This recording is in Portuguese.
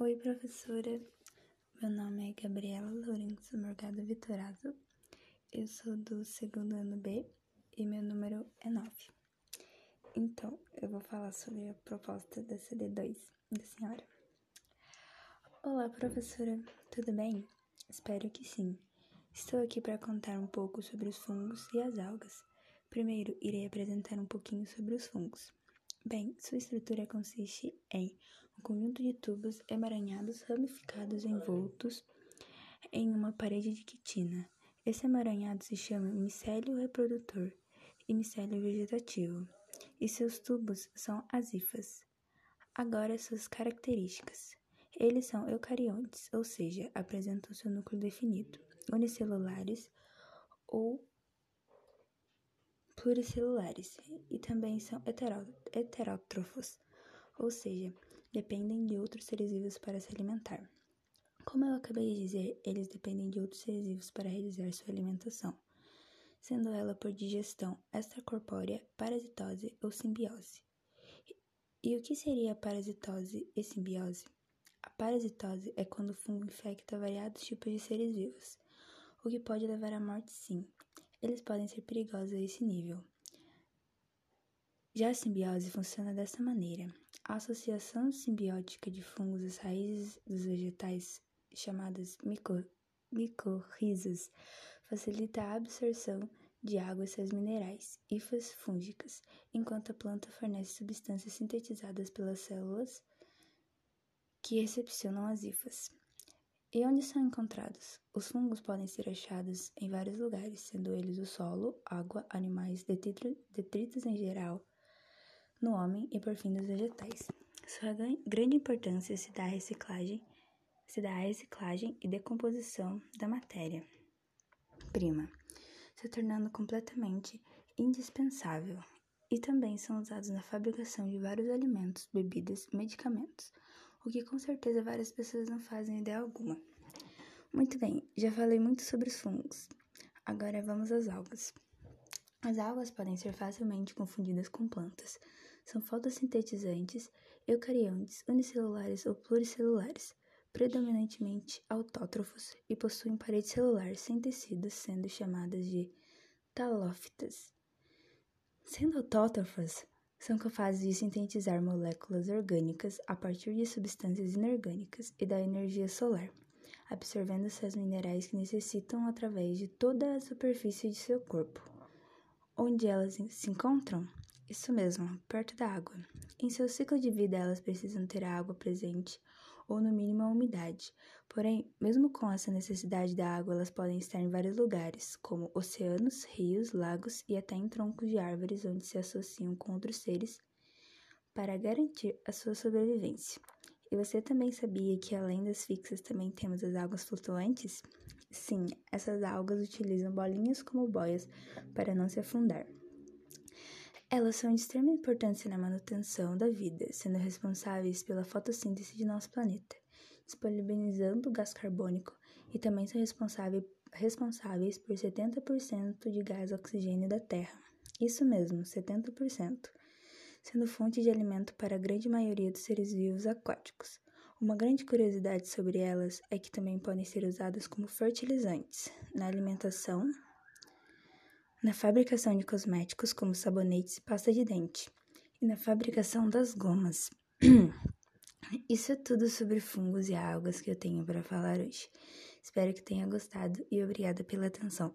Oi, professora. Meu nome é Gabriela Lourenço Morgado Vitorazo. Eu sou do segundo ano B e meu número é 9. Então, eu vou falar sobre a proposta da CD2 da senhora. Olá, professora. Tudo bem? Espero que sim. Estou aqui para contar um pouco sobre os fungos e as algas. Primeiro, irei apresentar um pouquinho sobre os fungos. Bem, sua estrutura consiste em um conjunto de tubos emaranhados, ramificados, envoltos em uma parede de quitina. Esse emaranhado se chama micélio reprodutor e micélio vegetativo, e seus tubos são azifas. Agora, suas características. Eles são eucariontes, ou seja, apresentam seu núcleo definido, unicelulares ou pluricelulares e também são heterótrofos, ou seja, dependem de outros seres vivos para se alimentar. Como eu acabei de dizer, eles dependem de outros seres vivos para realizar sua alimentação, sendo ela por digestão extracorpórea, parasitose ou simbiose. E o que seria a parasitose e simbiose? A parasitose é quando o fungo infecta variados tipos de seres vivos, o que pode levar à morte sim, eles podem ser perigosos a esse nível. Já a simbiose funciona dessa maneira. A associação simbiótica de fungos às raízes dos vegetais, chamadas micorrizas, facilita a absorção de água e seus minerais, hifas fúngicas, enquanto a planta fornece substâncias sintetizadas pelas células que recepcionam as hifas. E onde são encontrados? Os fungos podem ser achados em vários lugares, sendo eles o solo, água, animais, detritos em geral, no homem e por fim nos vegetais. Sua grande importância se dá à reciclagem, se dá à reciclagem e decomposição da matéria prima, se tornando completamente indispensável. E também são usados na fabricação de vários alimentos, bebidas medicamentos o que com certeza várias pessoas não fazem ideia alguma. Muito bem, já falei muito sobre os fungos. Agora vamos às algas. As algas podem ser facilmente confundidas com plantas. São fotossintetizantes, eucariontes, unicelulares ou pluricelulares, predominantemente autótrofos e possuem parede celular sem tecidos, sendo chamadas de talófitas. Sendo autótrofas, são capazes de sintetizar moléculas orgânicas a partir de substâncias inorgânicas e da energia solar, absorvendo seus minerais que necessitam através de toda a superfície de seu corpo. Onde elas se encontram? Isso mesmo, perto da água. Em seu ciclo de vida, elas precisam ter a água presente ou, no mínimo, a umidade. Porém, mesmo com essa necessidade da água, elas podem estar em vários lugares, como oceanos, rios, lagos e até em troncos de árvores onde se associam com outros seres para garantir a sua sobrevivência. E você também sabia que além das fixas também temos as algas flutuantes? Sim, essas algas utilizam bolinhas como boias para não se afundar. Elas são de extrema importância na manutenção da vida, sendo responsáveis pela fotossíntese de nosso planeta, disponibilizando gás carbônico e também são responsáveis, por 70% de gás oxigênio da Terra. Isso mesmo, 70%, sendo fonte de alimento para a grande maioria dos seres vivos aquáticos. Uma grande curiosidade sobre elas é que também podem ser usadas como fertilizantes na alimentação, na fabricação de cosméticos como sabonetes e pasta de dente, e na fabricação das gomas. Isso é tudo sobre fungos e algas que eu tenho para falar hoje. Espero que tenha gostado e obrigada pela atenção.